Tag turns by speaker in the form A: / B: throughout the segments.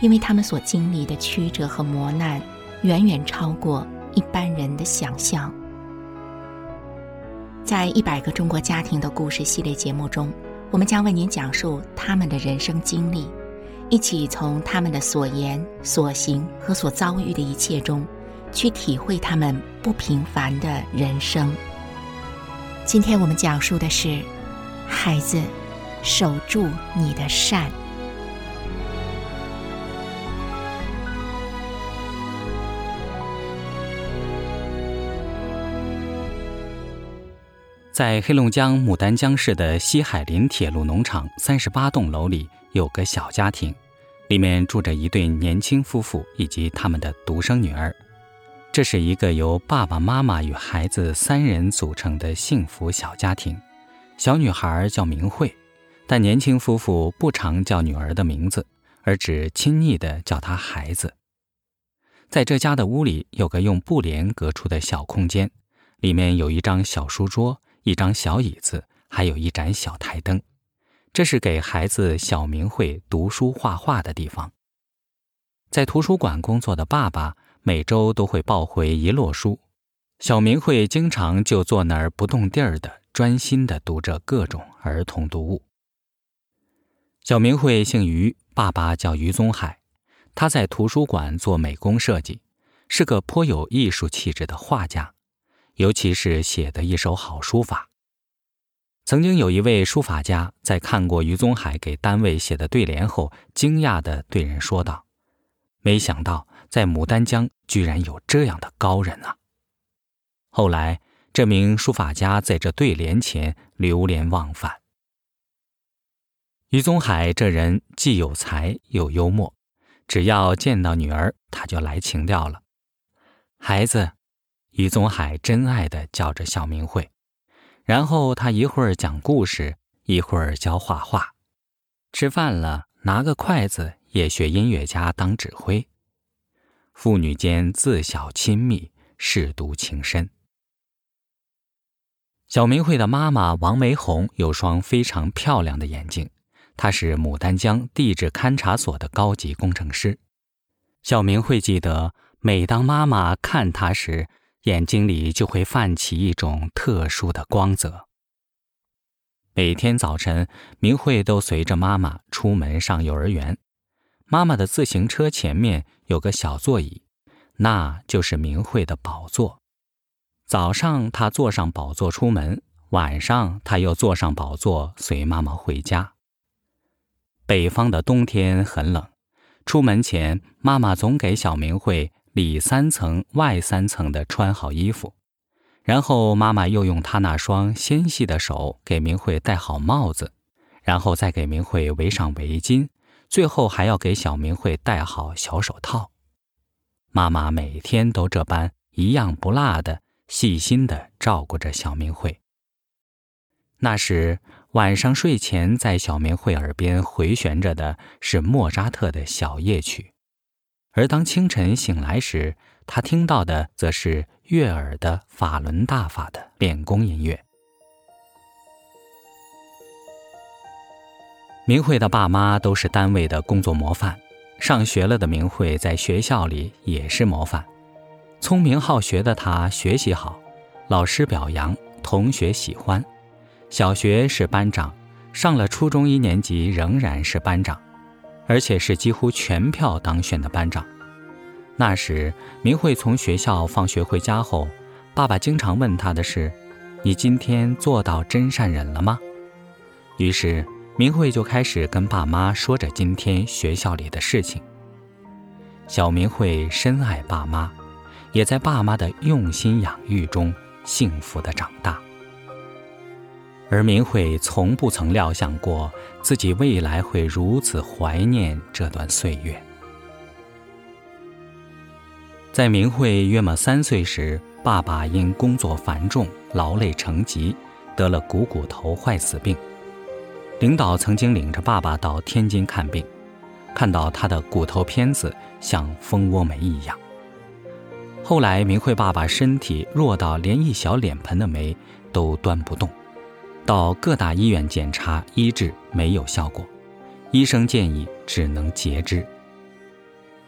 A: 因为他们所经历的曲折和磨难，远远超过一般人的想象。在一百个中国家庭的故事系列节目中，我们将为您讲述他们的人生经历，一起从他们的所言、所行和所遭遇的一切中，去体会他们不平凡的人生。今天我们讲述的是，孩子，守住你的善。
B: 在黑龙江牡丹江市的西海林铁路农场三十八栋楼里，有个小家庭，里面住着一对年轻夫妇以及他们的独生女儿。这是一个由爸爸妈妈与孩子三人组成的幸福小家庭。小女孩叫明慧，但年轻夫妇不常叫女儿的名字，而只亲昵地叫她孩子。在这家的屋里，有个用布帘隔出的小空间，里面有一张小书桌。一张小椅子，还有一盏小台灯，这是给孩子小明慧读书画画的地方。在图书馆工作的爸爸每周都会抱回一摞书，小明慧经常就坐那儿不动地儿的，专心的读着各种儿童读物。小明慧姓于，爸爸叫于宗海，他在图书馆做美工设计，是个颇有艺术气质的画家。尤其是写的一手好书法。曾经有一位书法家在看过于宗海给单位写的对联后，惊讶地对人说道：“没想到在牡丹江居然有这样的高人啊！”后来，这名书法家在这对联前流连忘返。于宗海这人既有才又幽默，只要见到女儿，他就来情调了，孩子。于宗海真爱地叫着小明慧，然后他一会儿讲故事，一会儿教画画，吃饭了拿个筷子也学音乐家当指挥，父女间自小亲密，舐犊情深。小明慧的妈妈王梅红有双非常漂亮的眼睛，她是牡丹江地质勘察所的高级工程师。小明慧记得，每当妈妈看她时，眼睛里就会泛起一种特殊的光泽。每天早晨，明慧都随着妈妈出门上幼儿园。妈妈的自行车前面有个小座椅，那就是明慧的宝座。早上她坐上宝座出门，晚上她又坐上宝座随妈妈回家。北方的冬天很冷，出门前妈妈总给小明慧。里三层外三层的穿好衣服，然后妈妈又用她那双纤细的手给明慧戴好帽子，然后再给明慧围上围巾，最后还要给小明慧戴好小手套。妈妈每天都这般一样不落的细心的照顾着小明慧。那时晚上睡前在小明慧耳边回旋着的是莫扎特的小夜曲。而当清晨醒来时，他听到的则是悦耳的法轮大法的练功音乐。明慧的爸妈都是单位的工作模范，上学了的明慧在学校里也是模范。聪明好学的她学习好，老师表扬，同学喜欢。小学是班长，上了初中一年级仍然是班长。而且是几乎全票当选的班长。那时，明慧从学校放学回家后，爸爸经常问她的是：“你今天做到真善忍了吗？”于是，明慧就开始跟爸妈说着今天学校里的事情。小明慧深爱爸妈，也在爸妈的用心养育中幸福地长大。而明慧从不曾料想过自己未来会如此怀念这段岁月。在明慧约莫三岁时，爸爸因工作繁重、劳累成疾，得了股骨头坏死病。领导曾经领着爸爸到天津看病，看到他的骨头片子像蜂窝煤一样。后来，明慧爸爸身体弱到连一小脸盆的煤都端不动。到各大医院检查医治没有效果，医生建议只能截肢。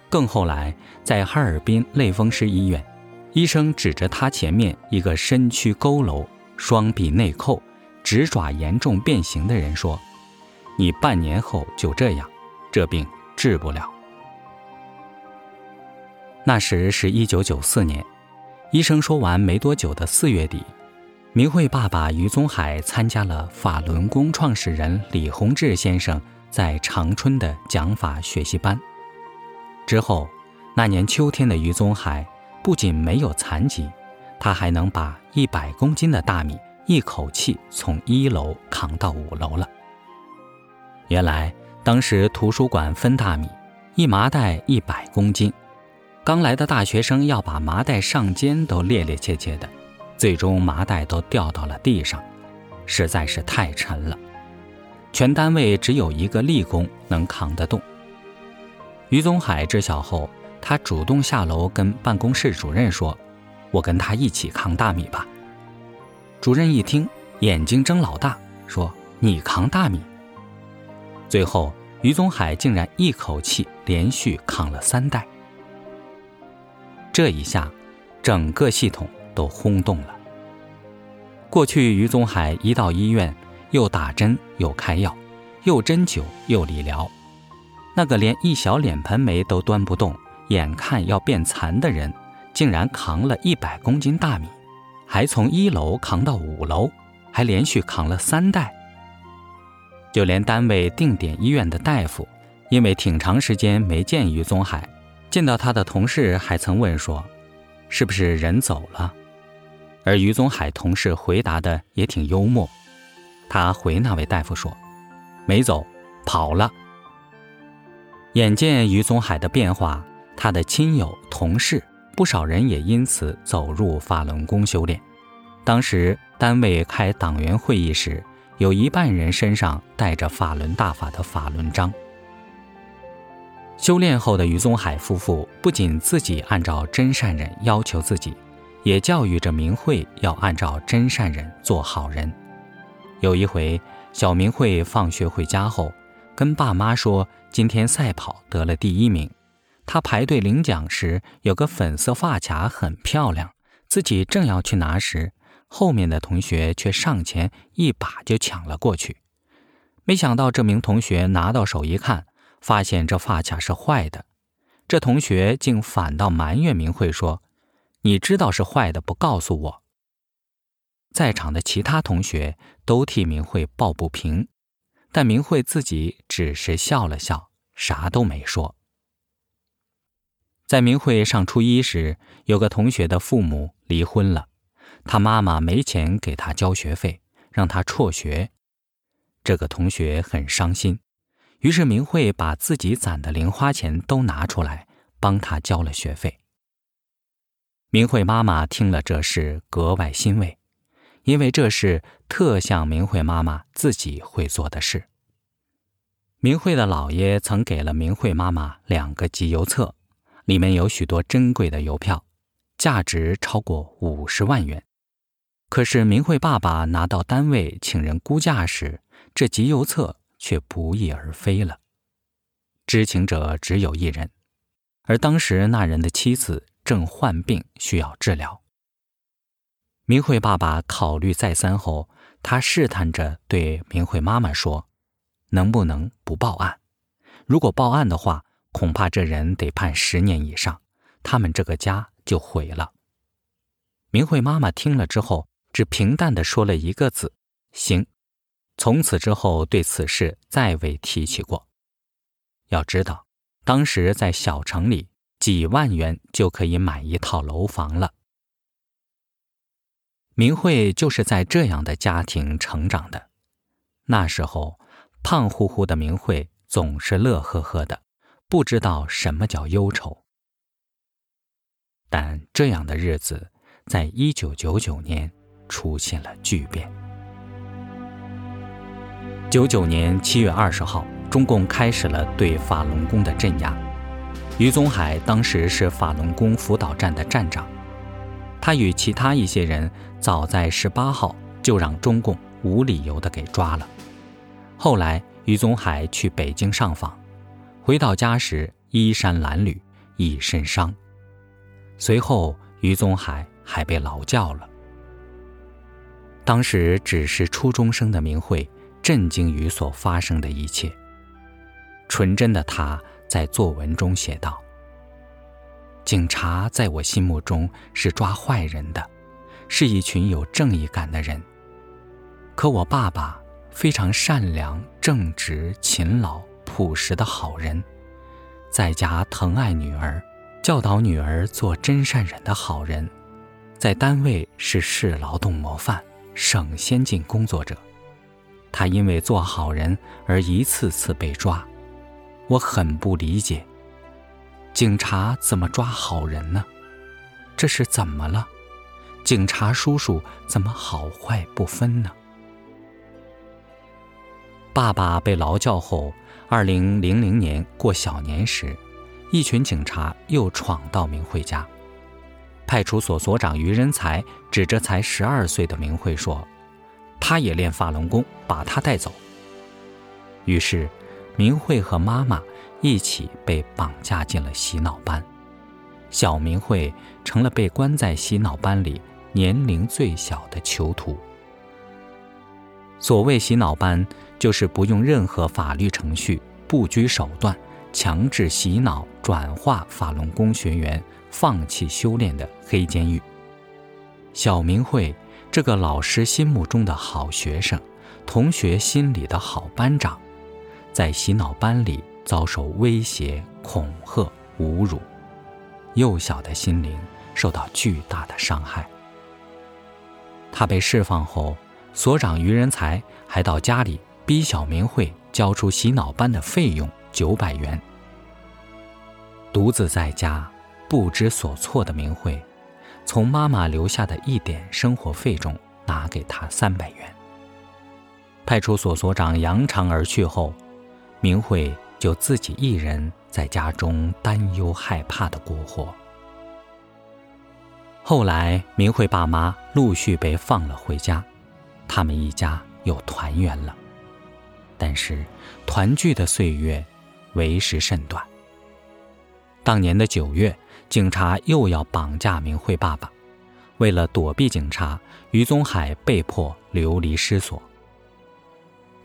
B: 更后来，在哈尔滨类风湿医院，医生指着他前面一个身躯佝偻、双臂内扣、指爪严重变形的人说：“你半年后就这样，这病治不了。”那时是一九九四年，医生说完没多久的四月底。明慧爸爸于宗海参加了法轮功创始人李洪志先生在长春的讲法学习班。之后，那年秋天的于宗海不仅没有残疾，他还能把一百公斤的大米一口气从一楼扛到五楼了。原来，当时图书馆分大米，一麻袋一百公斤，刚来的大学生要把麻袋上肩都趔趔趄趄的。最终麻袋都掉到了地上，实在是太沉了。全单位只有一个力工能扛得动。于宗海知晓后，他主动下楼跟办公室主任说：“我跟他一起扛大米吧。”主任一听，眼睛睁老大，说：“你扛大米？”最后，于宗海竟然一口气连续扛了三袋。这一下，整个系统。都轰动了。过去，于宗海一到医院，又打针又开药，又针灸又理疗。那个连一小脸盆煤都端不动，眼看要变残的人，竟然扛了一百公斤大米，还从一楼扛到五楼，还连续扛了三袋。就连单位定点医院的大夫，因为挺长时间没见于宗海，见到他的同事还曾问说：“是不是人走了？”而于宗海同事回答的也挺幽默，他回那位大夫说：“没走，跑了。”眼见于宗海的变化，他的亲友、同事不少人也因此走入法轮功修炼。当时单位开党员会议时，有一半人身上带着法轮大法的法轮章。修炼后的于宗海夫妇不仅自己按照真善忍要求自己。也教育着明慧要按照真善人做好人。有一回，小明慧放学回家后，跟爸妈说今天赛跑得了第一名。她排队领奖时，有个粉色发卡很漂亮，自己正要去拿时，后面的同学却上前一把就抢了过去。没想到这名同学拿到手一看，发现这发卡是坏的。这同学竟反倒埋怨明慧说。你知道是坏的，不告诉我。在场的其他同学都替明慧抱不平，但明慧自己只是笑了笑，啥都没说。在明慧上初一时，有个同学的父母离婚了，他妈妈没钱给他交学费，让他辍学。这个同学很伤心，于是明慧把自己攒的零花钱都拿出来，帮他交了学费。明慧妈妈听了这事，格外欣慰，因为这事特像明慧妈妈自己会做的事。明慧的姥爷曾给了明慧妈妈两个集邮册，里面有许多珍贵的邮票，价值超过五十万元。可是明慧爸爸拿到单位请人估价时，这集邮册却不翼而飞了。知情者只有一人，而当时那人的妻子。正患病需要治疗。明慧爸爸考虑再三后，他试探着对明慧妈妈说：“能不能不报案？如果报案的话，恐怕这人得判十年以上，他们这个家就毁了。”明慧妈妈听了之后，只平淡地说了一个字：“行。”从此之后，对此事再未提起过。要知道，当时在小城里。几万元就可以买一套楼房了。明慧就是在这样的家庭成长的。那时候，胖乎乎的明慧总是乐呵呵的，不知道什么叫忧愁。但这样的日子，在一九九九年出现了巨变。九九年七月二十号，中共开始了对法轮功的镇压。于宗海当时是法轮功辅导站的站长，他与其他一些人早在十八号就让中共无理由的给抓了。后来于宗海去北京上访，回到家时衣衫褴褛，一身伤。随后于宗海还被劳教了。当时只是初中生的明慧。震惊于所发生的一切，纯真的他在作文中写道：“警察在我心目中是抓坏人的，是一群有正义感的人。可我爸爸非常善良、正直、勤劳、朴实的好人，在家疼爱女儿，教导女儿做真善忍的好人，在单位是市劳动模范、省先进工作者。”他因为做好人而一次次被抓，我很不理解，警察怎么抓好人呢？这是怎么了？警察叔叔怎么好坏不分呢？爸爸被劳教后，二零零零年过小年时，一群警察又闯到明慧家，派出所所长于仁才指着才十二岁的明慧说。他也练法轮功，把他带走。于是，明慧和妈妈一起被绑架进了洗脑班，小明慧成了被关在洗脑班里年龄最小的囚徒。所谓洗脑班，就是不用任何法律程序、不拘手段，强制洗脑、转化法轮功学员放弃修炼的黑监狱。小明慧。这个老师心目中的好学生，同学心里的好班长，在洗脑班里遭受威胁、恐吓、侮辱，幼小的心灵受到巨大的伤害。他被释放后，所长于仁才还到家里逼小明慧交出洗脑班的费用九百元。独自在家不知所措的明慧。从妈妈留下的一点生活费中拿给他三百元。派出所所长扬长而去后，明慧就自己一人在家中担忧害怕的过活。后来，明慧爸妈陆续被放了回家，他们一家又团圆了。但是，团聚的岁月为时甚短。当年的九月。警察又要绑架明慧爸爸，为了躲避警察，于宗海被迫流离失所。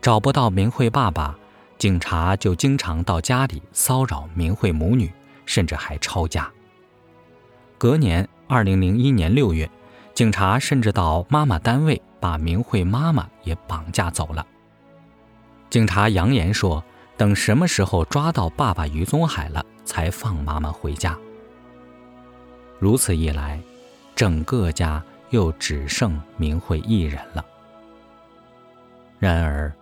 B: 找不到明慧爸爸，警察就经常到家里骚扰明慧母女，甚至还抄家。隔年，二零零一年六月，警察甚至到妈妈单位把明慧妈妈也绑架走了。警察扬言说，等什么时候抓到爸爸于宗海了，才放妈妈回家。如此一来，整个家又只剩明慧一人了。然而，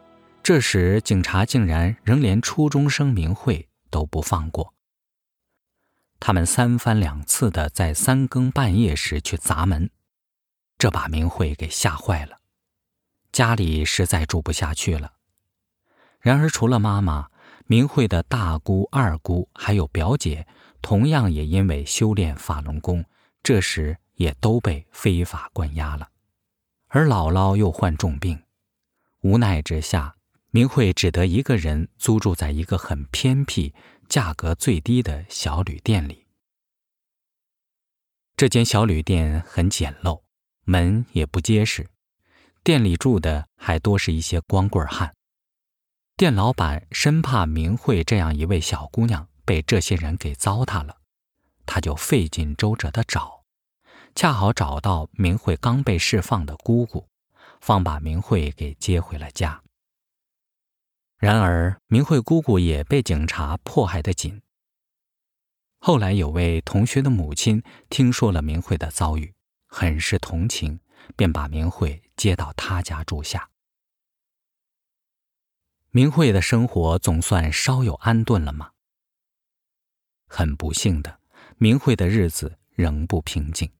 B: 这时警察竟然仍连初中生明慧都不放过。他们三番两次的在三更半夜时去砸门，这把明慧给吓坏了，家里实在住不下去了。然而，除了妈妈，明慧的大姑、二姑还有表姐。同样也因为修炼法轮功，这时也都被非法关押了，而姥姥又患重病，无奈之下，明慧只得一个人租住在一个很偏僻、价格最低的小旅店里。这间小旅店很简陋，门也不结实，店里住的还多是一些光棍汉。店老板生怕明慧这样一位小姑娘。被这些人给糟蹋了，他就费尽周折的找，恰好找到明慧刚被释放的姑姑，方把明慧给接回了家。然而，明慧姑姑也被警察迫害得紧。后来，有位同学的母亲听说了明慧的遭遇，很是同情，便把明慧接到他家住下。明慧的生活总算稍有安顿了吗？很不幸的，明慧的日子仍不平静。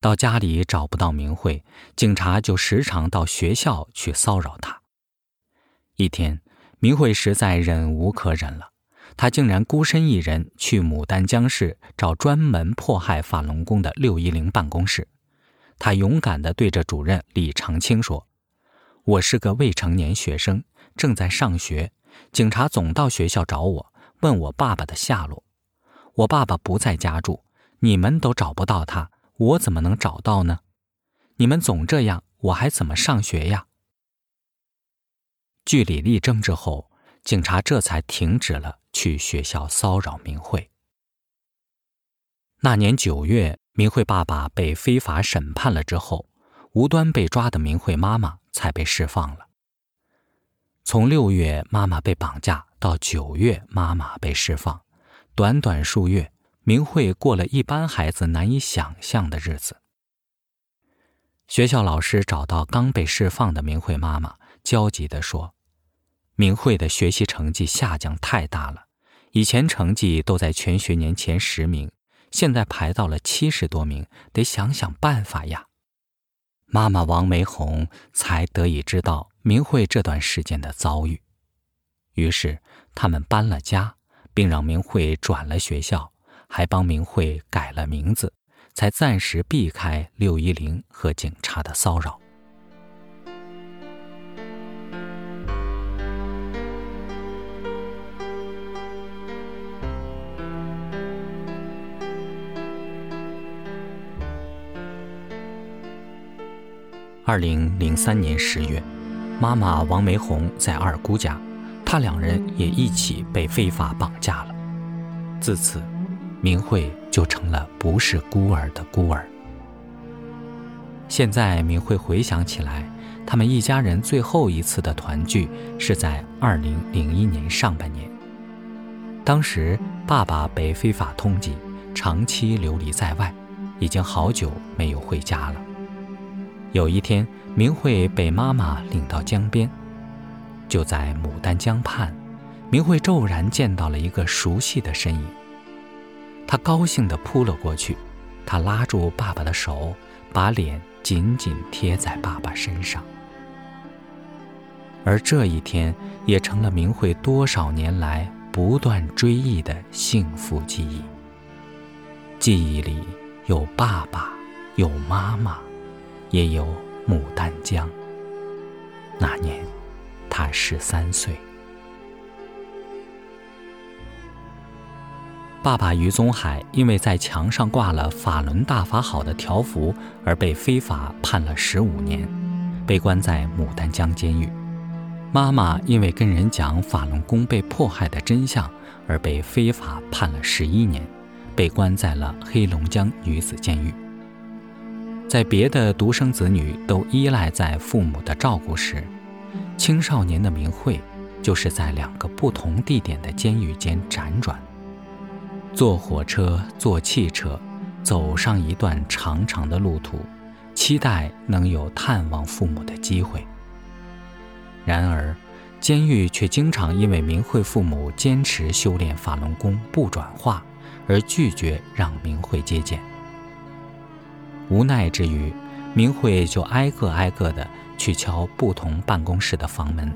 B: 到家里找不到明慧，警察就时常到学校去骚扰她。一天，明慧实在忍无可忍了，她竟然孤身一人去牡丹江市找专门迫害法轮功的六一零办公室。她勇敢地对着主任李长青说：“我是个未成年学生，正在上学，警察总到学校找我，问我爸爸的下落。我爸爸不在家住，你们都找不到他，我怎么能找到呢？你们总这样，我还怎么上学呀？”据理力争之后，警察这才停止了去学校骚扰明慧。那年九月，明慧爸爸被非法审判了之后，无端被抓的明慧妈妈才被释放了。从六月妈妈被绑架到九月妈妈被释放，短短数月，明慧过了一般孩子难以想象的日子。学校老师找到刚被释放的明慧妈妈，焦急地说：“明慧的学习成绩下降太大了，以前成绩都在全学年前十名，现在排到了七十多名，得想想办法呀。”妈妈王梅红才得以知道明慧这段时间的遭遇，于是他们搬了家，并让明慧转了学校，还帮明慧改了名字，才暂时避开六一零和警察的骚扰。二零零三年十月，妈妈王梅红在二姑家，她两人也一起被非法绑架了。自此，明慧就成了不是孤儿的孤儿。现在，明慧回想起来，他们一家人最后一次的团聚是在二零零一年上半年。当时，爸爸被非法通缉，长期流离在外，已经好久没有回家了。有一天，明慧被妈妈领到江边，就在牡丹江畔，明慧骤然见到了一个熟悉的身影。她高兴地扑了过去，她拉住爸爸的手，把脸紧紧贴在爸爸身上。而这一天，也成了明慧多少年来不断追忆的幸福记忆。记忆里有爸爸，有妈妈。也有牡丹江。那年，他十三岁。爸爸于宗海因为在墙上挂了“法轮大法好”的条幅，而被非法判了十五年，被关在牡丹江监狱。妈妈因为跟人讲法轮功被迫害的真相，而被非法判了十一年，被关在了黑龙江女子监狱。在别的独生子女都依赖在父母的照顾时，青少年的明慧就是在两个不同地点的监狱间辗转，坐火车、坐汽车，走上一段长长的路途，期待能有探望父母的机会。然而，监狱却经常因为明慧父母坚持修炼法轮功不转化，而拒绝让明慧接见。无奈之余，明慧就挨个挨个的去敲不同办公室的房门，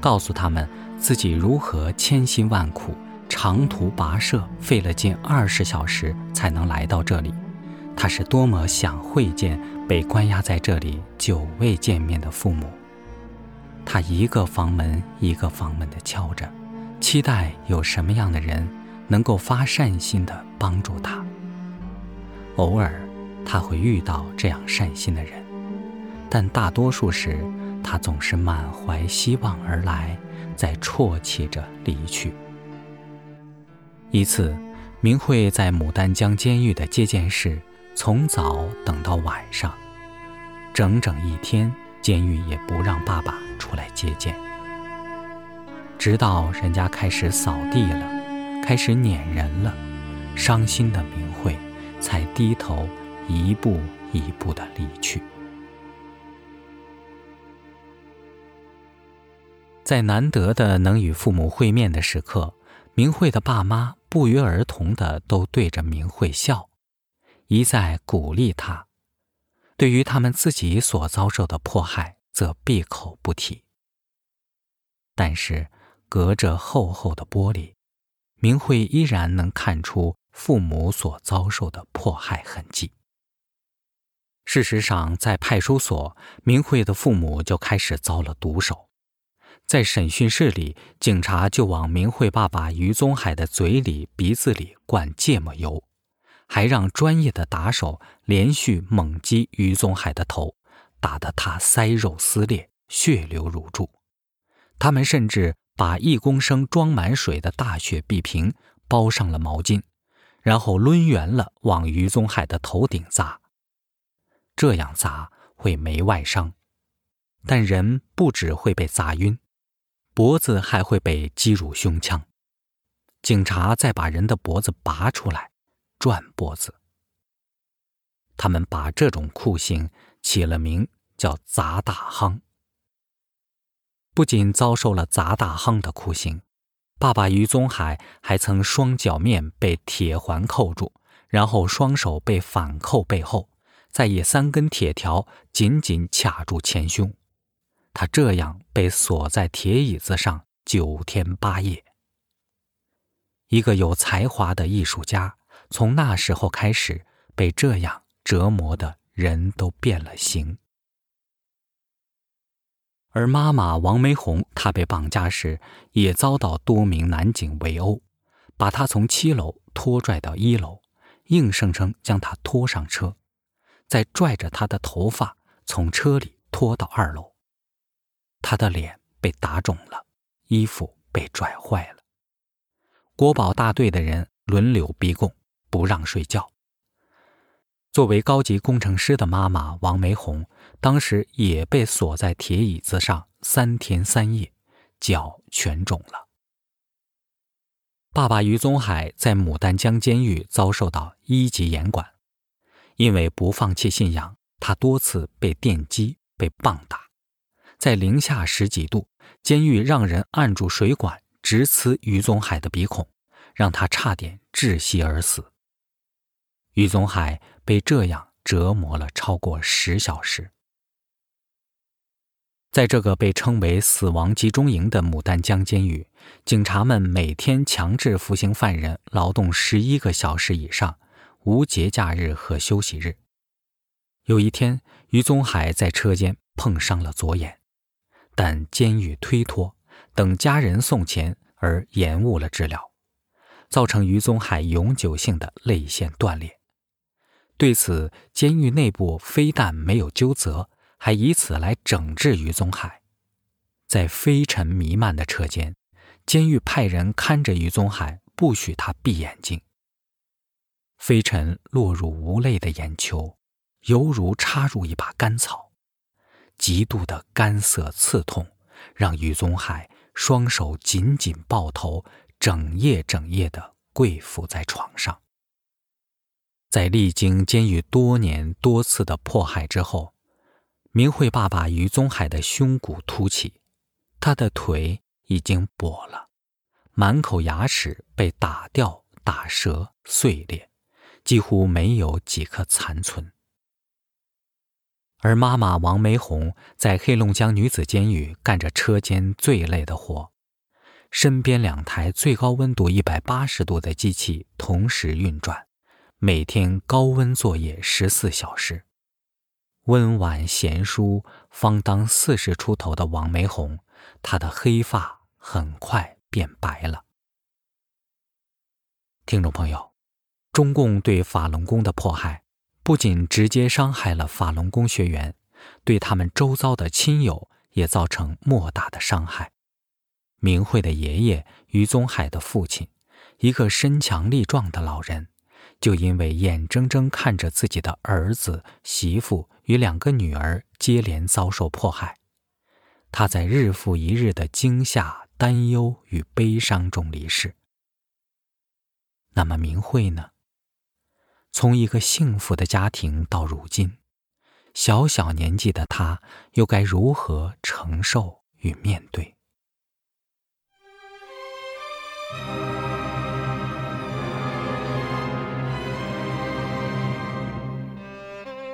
B: 告诉他们自己如何千辛万苦、长途跋涉，费了近二十小时才能来到这里。他是多么想会见被关押在这里久未见面的父母。他一个房门一个房门的敲着，期待有什么样的人能够发善心的帮助他。偶尔。他会遇到这样善心的人，但大多数时，他总是满怀希望而来，再啜泣着离去。一次，明慧在牡丹江监狱的接见室，从早等到晚上，整整一天，监狱也不让爸爸出来接见。直到人家开始扫地了，开始撵人了，伤心的明慧才低头。一步一步的离去。在难得的能与父母会面的时刻明慧的爸妈不约而同的都对着明慧笑一再鼓励他。对于他们自己所遭受的迫害则闭口不提。但是隔着厚厚的玻璃明慧依然能看出父母所遭受的迫害痕迹。事实上，在派出所，明慧的父母就开始遭了毒手。在审讯室里，警察就往明慧爸爸于宗海的嘴里、鼻子里灌芥末油，还让专业的打手连续猛击于宗海的头，打得他腮肉撕裂、血流如注。他们甚至把一公升装满水的大雪碧瓶包上了毛巾，然后抡圆了往于宗海的头顶砸。这样砸会没外伤，但人不只会被砸晕，脖子还会被击入胸腔。警察再把人的脖子拔出来，转脖子。他们把这种酷刑起了名叫“砸大夯”。不仅遭受了砸大夯的酷刑，爸爸于宗海还曾双脚面被铁环扣住，然后双手被反扣背后。再以三根铁条紧紧卡住前胸，他这样被锁在铁椅子上九天八夜。一个有才华的艺术家，从那时候开始被这样折磨的人都变了形。而妈妈王梅红，她被绑架时也遭到多名男警围殴，把她从七楼拖拽到一楼，硬生生将她拖上车。再拽着他的头发从车里拖到二楼，他的脸被打肿了，衣服被拽坏了。国保大队的人轮流逼供，不让睡觉。作为高级工程师的妈妈王梅红，当时也被锁在铁椅子上三天三夜，脚全肿了。爸爸于宗海在牡丹江监狱遭受到一级严管。因为不放弃信仰，他多次被电击、被棒打，在零下十几度，监狱让人按住水管直刺于宗海的鼻孔，让他差点窒息而死。于宗海被这样折磨了超过十小时。在这个被称为“死亡集中营”的牡丹江监狱，警察们每天强制服刑犯人劳动十一个小时以上。无节假日和休息日。有一天，于宗海在车间碰伤了左眼，但监狱推脱，等家人送钱而延误了治疗，造成于宗海永久性的泪腺断裂。对此，监狱内部非但没有纠责，还以此来整治于宗海。在飞尘弥漫的车间，监狱派人看着于宗海，不许他闭眼睛。飞尘落入无泪的眼球，犹如插入一把干草，极度的干涩刺痛，让于宗海双手紧紧抱头，整夜整夜地跪伏在床上。在历经监狱多年多次的迫害之后，明慧爸爸于宗海的胸骨凸起，他的腿已经跛了，满口牙齿被打掉、打折、碎裂。几乎没有几颗残存，而妈妈王梅红在黑龙江女子监狱干着车间最累的活，身边两台最高温度一百八十度的机器同时运转，每天高温作业十四小时。温婉贤淑、方当四十出头的王梅红，她的黑发很快变白了。听众朋友。中共对法轮功的迫害，不仅直接伤害了法轮功学员，对他们周遭的亲友也造成莫大的伤害。明慧的爷爷于宗海的父亲，一个身强力壮的老人，就因为眼睁睁看着自己的儿子、媳妇与两个女儿接连遭受迫害，他在日复一日的惊吓、担忧与悲伤中离世。那么明慧呢？从一个幸福的家庭到如今，小小年纪的她又该如何承受与面对？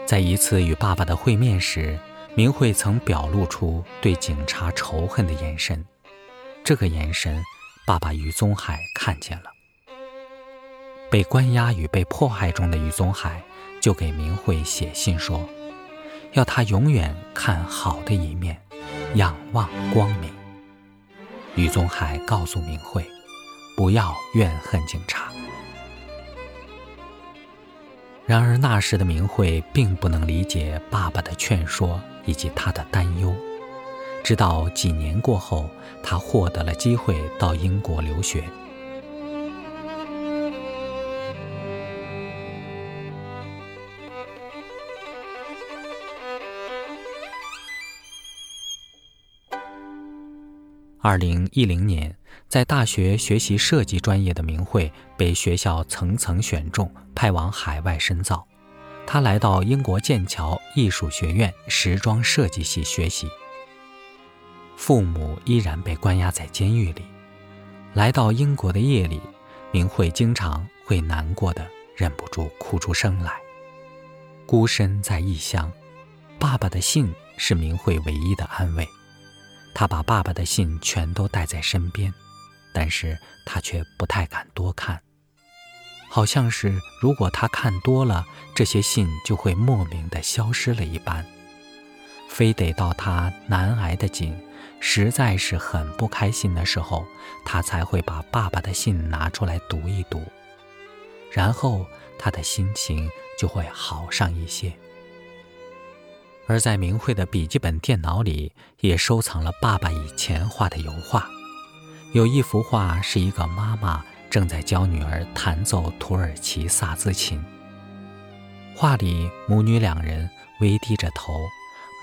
B: 在一次与爸爸的会面时，明慧曾表露出对警察仇恨的眼神。这个眼神，爸爸余宗海看见了。被关押与被迫害中的余宗海就给明慧写信说，要他永远看好的一面，仰望光明。余宗海告诉明慧，不要怨恨警察。然而那时的明慧并不能理解爸爸的劝说以及他的担忧。直到几年过后，他获得了机会到英国留学。二零一零年，在大学学习设计专业的明慧被学校层层选中，派往海外深造。她来到英国剑桥艺术学院时装设计系学习。父母依然被关押在监狱里。来到英国的夜里，明慧经常会难过的忍不住哭出声来。孤身在异乡，爸爸的信是明慧唯一的安慰。他把爸爸的信全都带在身边，但是他却不太敢多看，好像是如果他看多了，这些信就会莫名的消失了一般，非得到他难挨的紧，实在是很不开心的时候，他才会把爸爸的信拿出来读一读，然后他的心情就会好上一些。而在明慧的笔记本电脑里，也收藏了爸爸以前画的油画。有一幅画是一个妈妈正在教女儿弹奏土耳其萨兹琴。画里母女两人微低着头，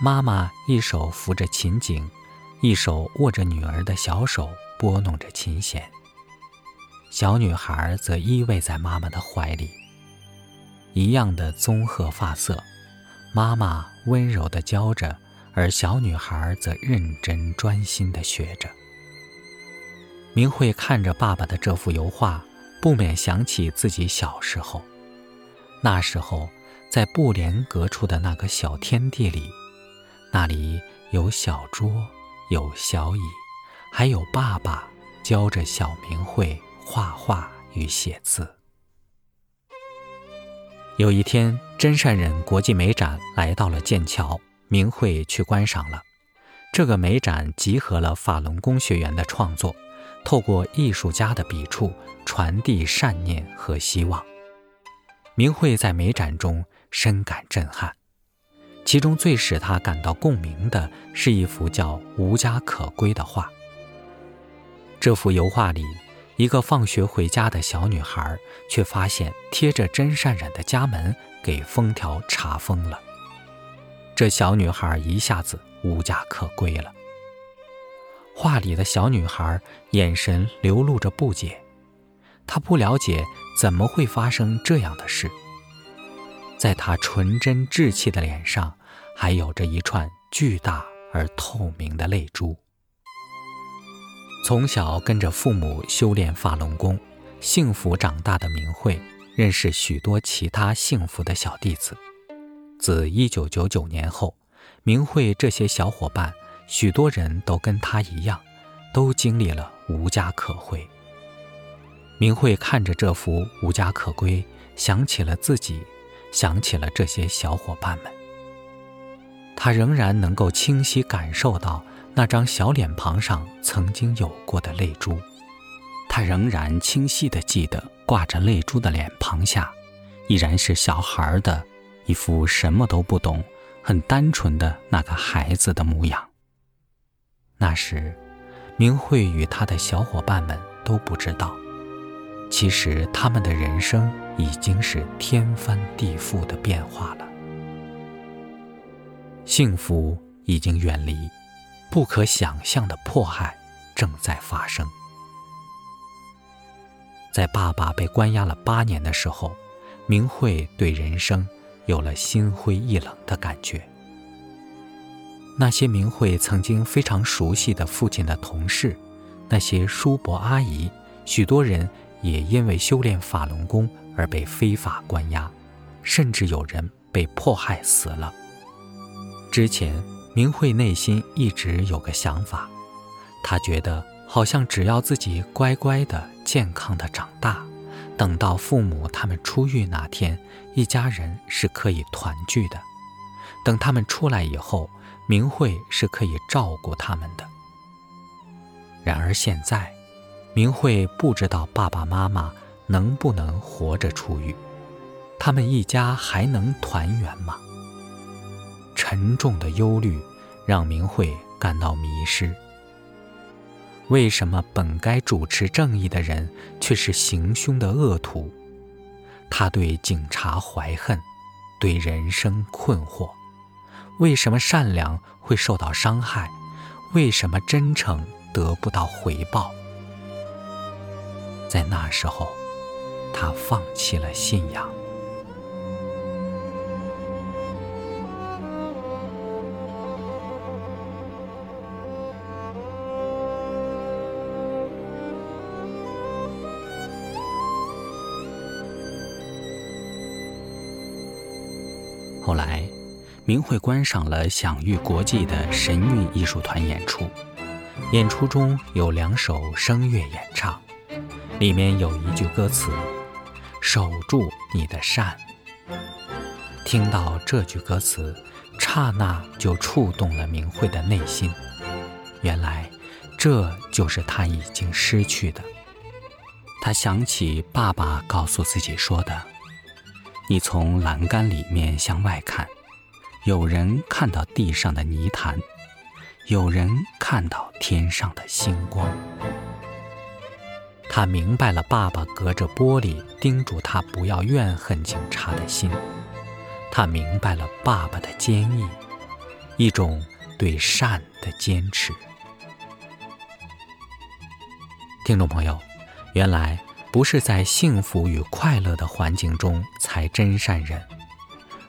B: 妈妈一手扶着琴颈，一手握着女儿的小手，拨弄着琴弦。小女孩则依偎在妈妈的怀里，一样的棕褐发色。妈妈温柔地教着，而小女孩则认真专心地学着。明慧看着爸爸的这幅油画，不免想起自己小时候。那时候，在布帘隔出的那个小天地里，那里有小桌，有小椅，还有爸爸教着小明慧画画与写字。有一天，真善忍国际美展来到了剑桥，明慧去观赏了。这个美展集合了法轮功学员的创作，透过艺术家的笔触传递善念和希望。明慧在美展中深感震撼，其中最使她感到共鸣的是一幅叫《无家可归》的画。这幅油画里，一个放学回家的小女孩，却发现贴着真善忍的家门给封条查封了。这小女孩一下子无家可归了。画里的小女孩眼神流露着不解，她不了解怎么会发生这样的事。在她纯真稚气的脸上，还有着一串巨大而透明的泪珠。从小跟着父母修炼法轮功，幸福长大的明慧，认识许多其他幸福的小弟子。自1999年后，明慧这些小伙伴，许多人都跟他一样，都经历了无家可归。明慧看着这幅无家可归，想起了自己，想起了这些小伙伴们。他仍然能够清晰感受到。那张小脸庞上曾经有过的泪珠，他仍然清晰地记得挂着泪珠的脸庞下，依然是小孩的一副什么都不懂、很单纯的那个孩子的模样。那时，明慧与他的小伙伴们都不知道，其实他们的人生已经是天翻地覆的变化了，幸福已经远离。不可想象的迫害正在发生。在爸爸被关押了八年的时候，明慧对人生有了心灰意冷的感觉。那些明慧曾经非常熟悉的父亲的同事，那些叔伯阿姨，许多人也因为修炼法轮功而被非法关押，甚至有人被迫害死了。之前，明慧内心一直有个想法，她觉得好像只要自己乖乖的、健康的长大，等到父母他们出狱那天，一家人是可以团聚的。等他们出来以后，明慧是可以照顾他们的。然而现在，明慧不知道爸爸妈妈能不能活着出狱，他们一家还能团圆吗？沉重的忧虑让明慧感到迷失。为什么本该主持正义的人却是行凶的恶徒？他对警察怀恨，对人生困惑。为什么善良会受到伤害？为什么真诚得不到回报？在那时候，他放弃了信仰。明慧观赏了享誉国际的神韵艺术团演出，演出中有两首声乐演唱，里面有一句歌词：“守住你的善。”听到这句歌词，刹那就触动了明慧的内心。原来，这就是他已经失去的。他想起爸爸告诉自己说的：“你从栏杆里面向外看。”有人看到地上的泥潭，有人看到天上的星光。他明白了爸爸隔着玻璃叮嘱他不要怨恨警察的心，他明白了爸爸的坚毅，一种对善的坚持。听众朋友，原来不是在幸福与快乐的环境中才真善人。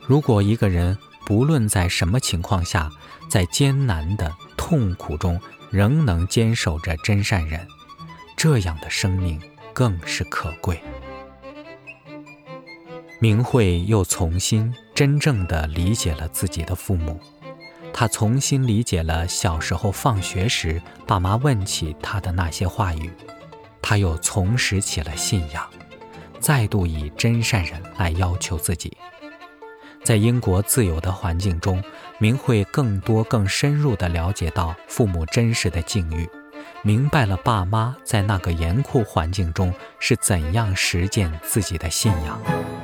B: 如果一个人，不论在什么情况下，在艰难的痛苦中仍能坚守着真善忍，这样的生命更是可贵。明慧又重新真正地理解了自己的父母，她重新理解了小时候放学时爸妈问起她的那些话语，她又重拾起了信仰，再度以真善人来要求自己。在英国自由的环境中，明慧更多、更深入地了解到父母真实的境遇，明白了爸妈在那个严酷环境中是怎样实践自己的信仰。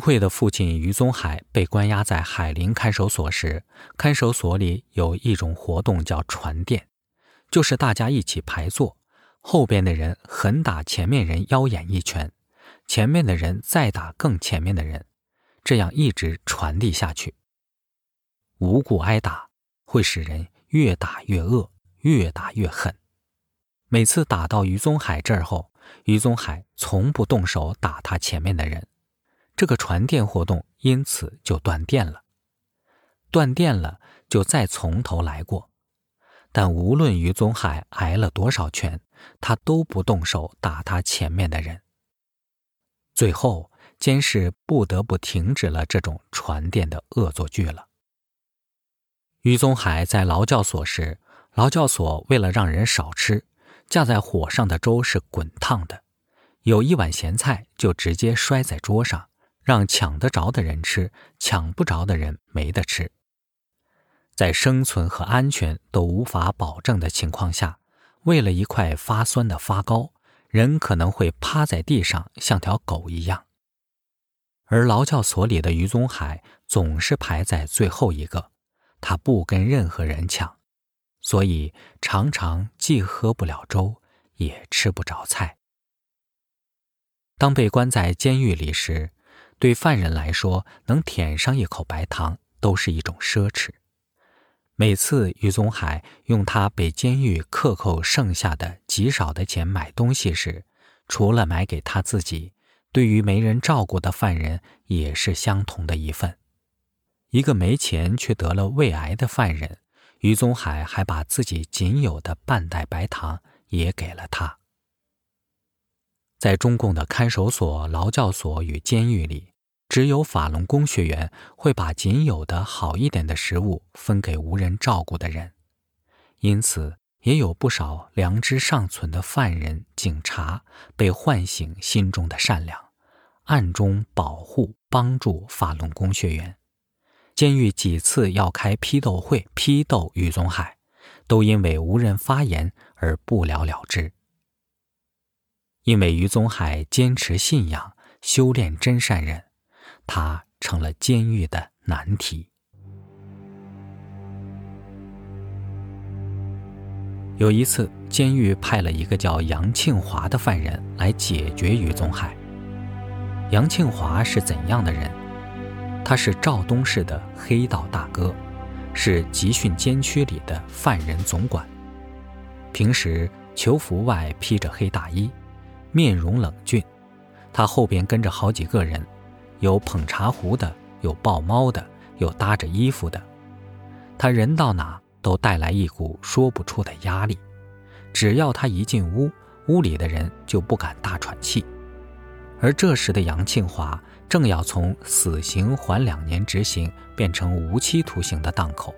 B: 慧的父亲余宗海被关押在海林看守所时，看守所里有一种活动叫传电，就是大家一起排坐，后边的人狠打前面人腰眼一拳，前面的人再打更前面的人，这样一直传递下去。无故挨打会使人越打越恶，越打越狠。每次打到余宗海这儿后，余宗海从不动手打他前面的人。这个传电活动因此就断电了，断电了就再从头来过。但无论余宗海挨了多少拳，他都不动手打他前面的人。最后，监视不得不停止了这种传电的恶作剧了。余宗海在劳教所时，劳教所为了让人少吃，架在火上的粥是滚烫的，有一碗咸菜就直接摔在桌上。让抢得着的人吃，抢不着的人没得吃。在生存和安全都无法保证的情况下，为了一块发酸的发糕，人可能会趴在地上像条狗一样。而劳教所里的余宗海总是排在最后一个，他不跟任何人抢，所以常常既喝不了粥，也吃不着菜。当被关在监狱里时，对犯人来说，能舔上一口白糖都是一种奢侈。每次于宗海用他被监狱克扣剩下的极少的钱买东西时，除了买给他自己，对于没人照顾的犯人也是相同的一份。一个没钱却得了胃癌的犯人，于宗海还把自己仅有的半袋白糖也给了他。在中共的看守所、劳教所与监狱里，只有法轮功学员会把仅有的好一点的食物分给无人照顾的人，因此也有不少良知尚存的犯人、警察被唤醒心中的善良，暗中保护、帮助法轮功学员。监狱几次要开批斗会批斗于宗海，都因为无人发言而不了了之。因为于宗海坚持信仰、修炼真善忍，他成了监狱的难题。有一次，监狱派了一个叫杨庆华的犯人来解决于宗海。杨庆华是怎样的人？他是肇东市的黑道大哥，是集训监区里的犯人总管。平时囚服外披着黑大衣。面容冷峻，他后边跟着好几个人，有捧茶壶的，有抱猫的，有搭着衣服的。他人到哪都带来一股说不出的压力，只要他一进屋，屋里的人就不敢大喘气。而这时的杨庆华正要从死刑缓两年执行变成无期徒刑的档口，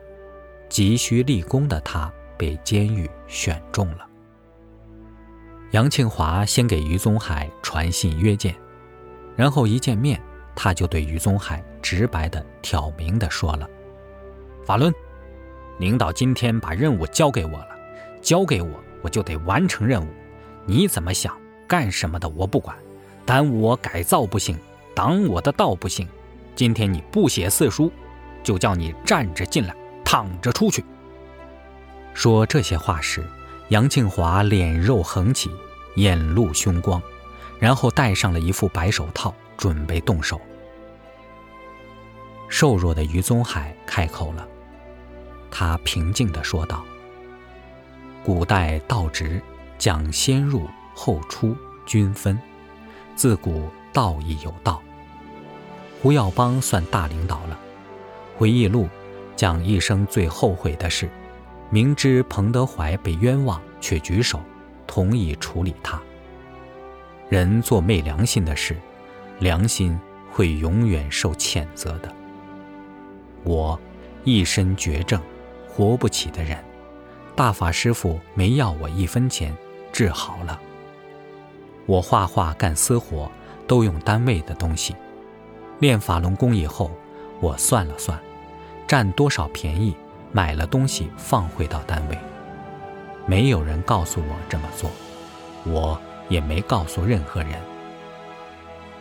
B: 急需立功的他被监狱选中了。杨庆华先给于宗海传信约见，然后一见面，他就对于宗海直白的挑明的说了：“法轮，领导今天把任务交给我了，交给我，我就得完成任务。你怎么想，干什么的我不管，耽误我改造不行，挡我的道不行。今天你不写四书，就叫你站着进来，躺着出去。”说这些话时，杨庆华脸肉横起，眼露凶光，然后戴上了一副白手套，准备动手。瘦弱的于宗海开口了，他平静地说道：“古代道直讲先入后出，均分。自古道义有道。胡耀邦算大领导了。回忆录讲一生最后悔的事。”明知彭德怀被冤枉，却举手同意处理他。人做昧良心的事，良心会永远受谴责的。我一身绝症，活不起的人，大法师父没要我一分钱，治好了。我画画干私活，都用单位的东西。练法轮功以后，我算了算，占多少便宜。买了东西放回到单位，没有人告诉我这么做，我也没告诉任何人。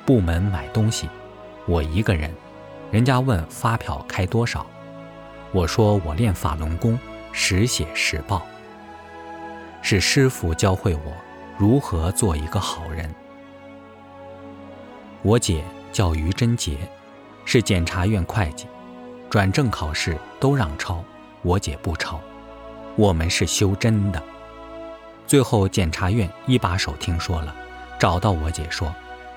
B: 部门买东西，我一个人，人家问发票开多少，我说我练法轮功，实写实报。是师傅教会我如何做一个好人。我姐叫于贞杰，是检察院会计，转正考试都让抄。我姐不抄，我们是修真的。最后检察院一把手听说了，找到我姐说：“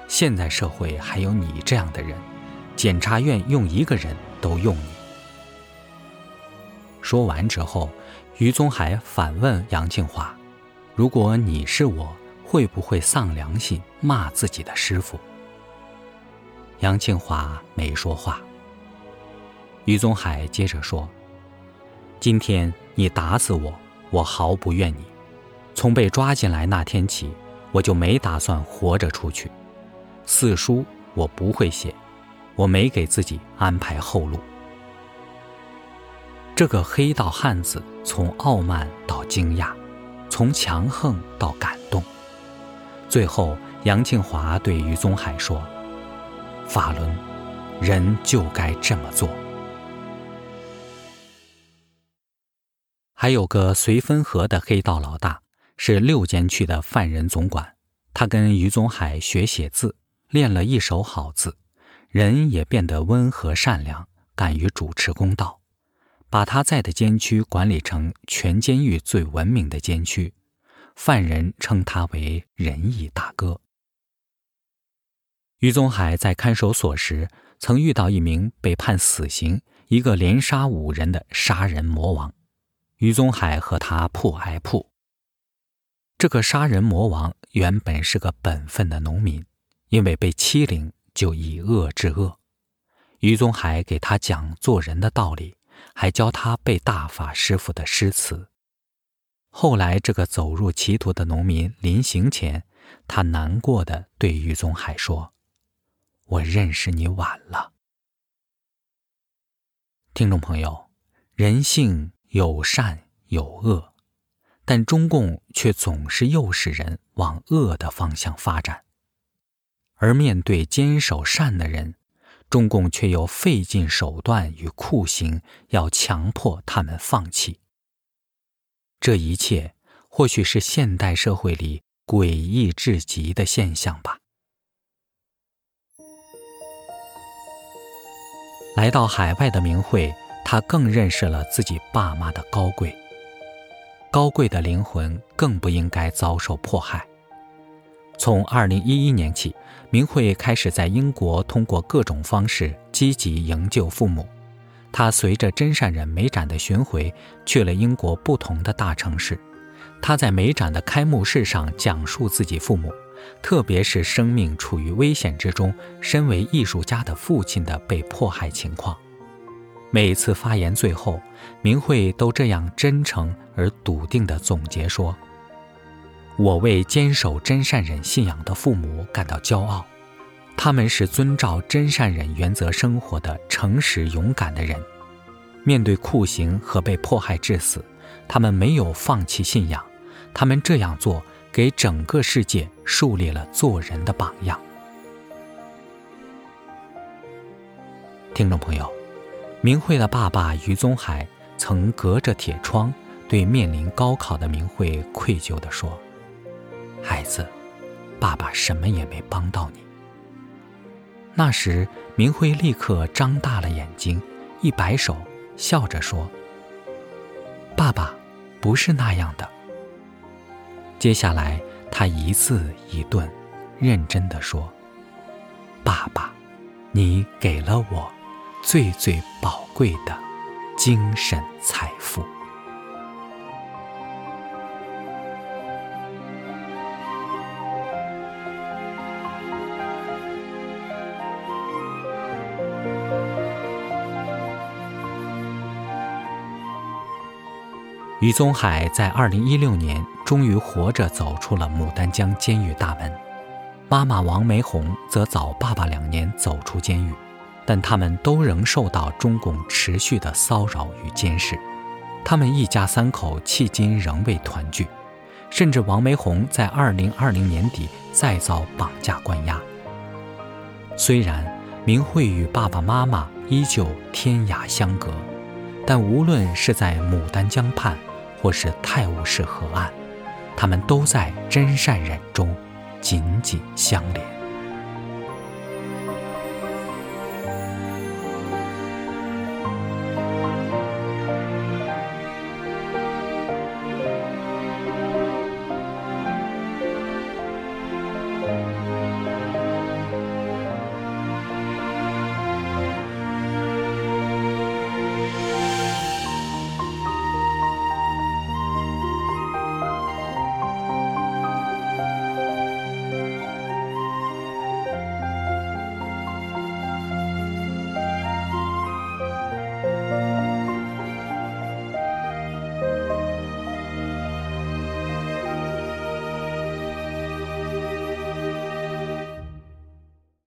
B: 现在社会还有你这样的人，检察院用一个人都用你。”说完之后，于宗海反问杨庆华：“如果你是我，会不会丧良心骂自己的师傅？”杨庆华没说话。于宗海接着说。今天你打死我，我毫不怨你。从被抓进来那天起，我就没打算活着出去。四书我不会写，我没给自己安排后路。这个黑道汉子从傲慢到惊讶，从强横到感动。最后，杨庆华对于宗海说：“法轮，人就该这么做。”还有个绥芬河的黑道老大，是六监区的犯人总管。他跟于宗海学写字，练了一手好字，人也变得温和善良，敢于主持公道。把他在的监区管理成全监狱最文明的监区，犯人称他为“仁义大哥”。于宗海在看守所时，曾遇到一名被判死刑、一个连杀五人的杀人魔王，于宗海和他铺挨铺。这个杀人魔王原本是个本分的农民，因为被欺凌，就以恶制恶。于宗海给他讲做人的道理。还教他背大法师父的诗词。后来，这个走入歧途的农民临行前，他难过地对于宗海说：“我认识你晚了。”听众朋友，人性有善有恶，但中共却总是诱使人往恶的方向发展，而面对坚守善的人。中共却又费尽手段与酷刑，要强迫他们放弃。这一切或许是现代社会里诡异至极的现象吧。来到海外的明慧，她更认识了自己爸妈的高贵。高贵的灵魂更不应该遭受迫害。从二零一一年起，明慧开始在英国通过各种方式积极营救父母。她随着真善忍美展的巡回，去了英国不同的大城市。她在美展的开幕式上讲述自己父母，特别是生命处于危险之中，身为艺术家的父亲的被迫害情况。每次发言最后，明慧都这样真诚而笃定地总结说。我为坚守真善忍信仰的父母感到骄傲，他们是遵照真善忍原则生活的诚实勇敢的人。面对酷刑和被迫害致死，他们没有放弃信仰。他们这样做，给整个世界树立了做人的榜样。听众朋友，明慧的爸爸于宗海曾隔着铁窗对面临高考的明慧愧疚地说。孩子，爸爸什么也没帮到你。那时，明慧立刻张大了眼睛，一摆手，笑着说：“爸爸，不是那样的。”接下来，他一字一顿，认真地说：“爸爸，你给了我最最宝贵的精神财富。”于宗海在二零一六年终于活着走出了牡丹江监狱大门，妈妈王玫红则早爸爸两年走出监狱，但他们都仍受到中共持续的骚扰与监视，他们一家三口迄今仍未团聚，甚至王梅红在二零二零年底再遭绑架关押。虽然明慧与爸爸妈妈依旧天涯相隔，但无论是在牡丹江畔，或是泰晤士河岸，他们都在真善忍中紧紧相连。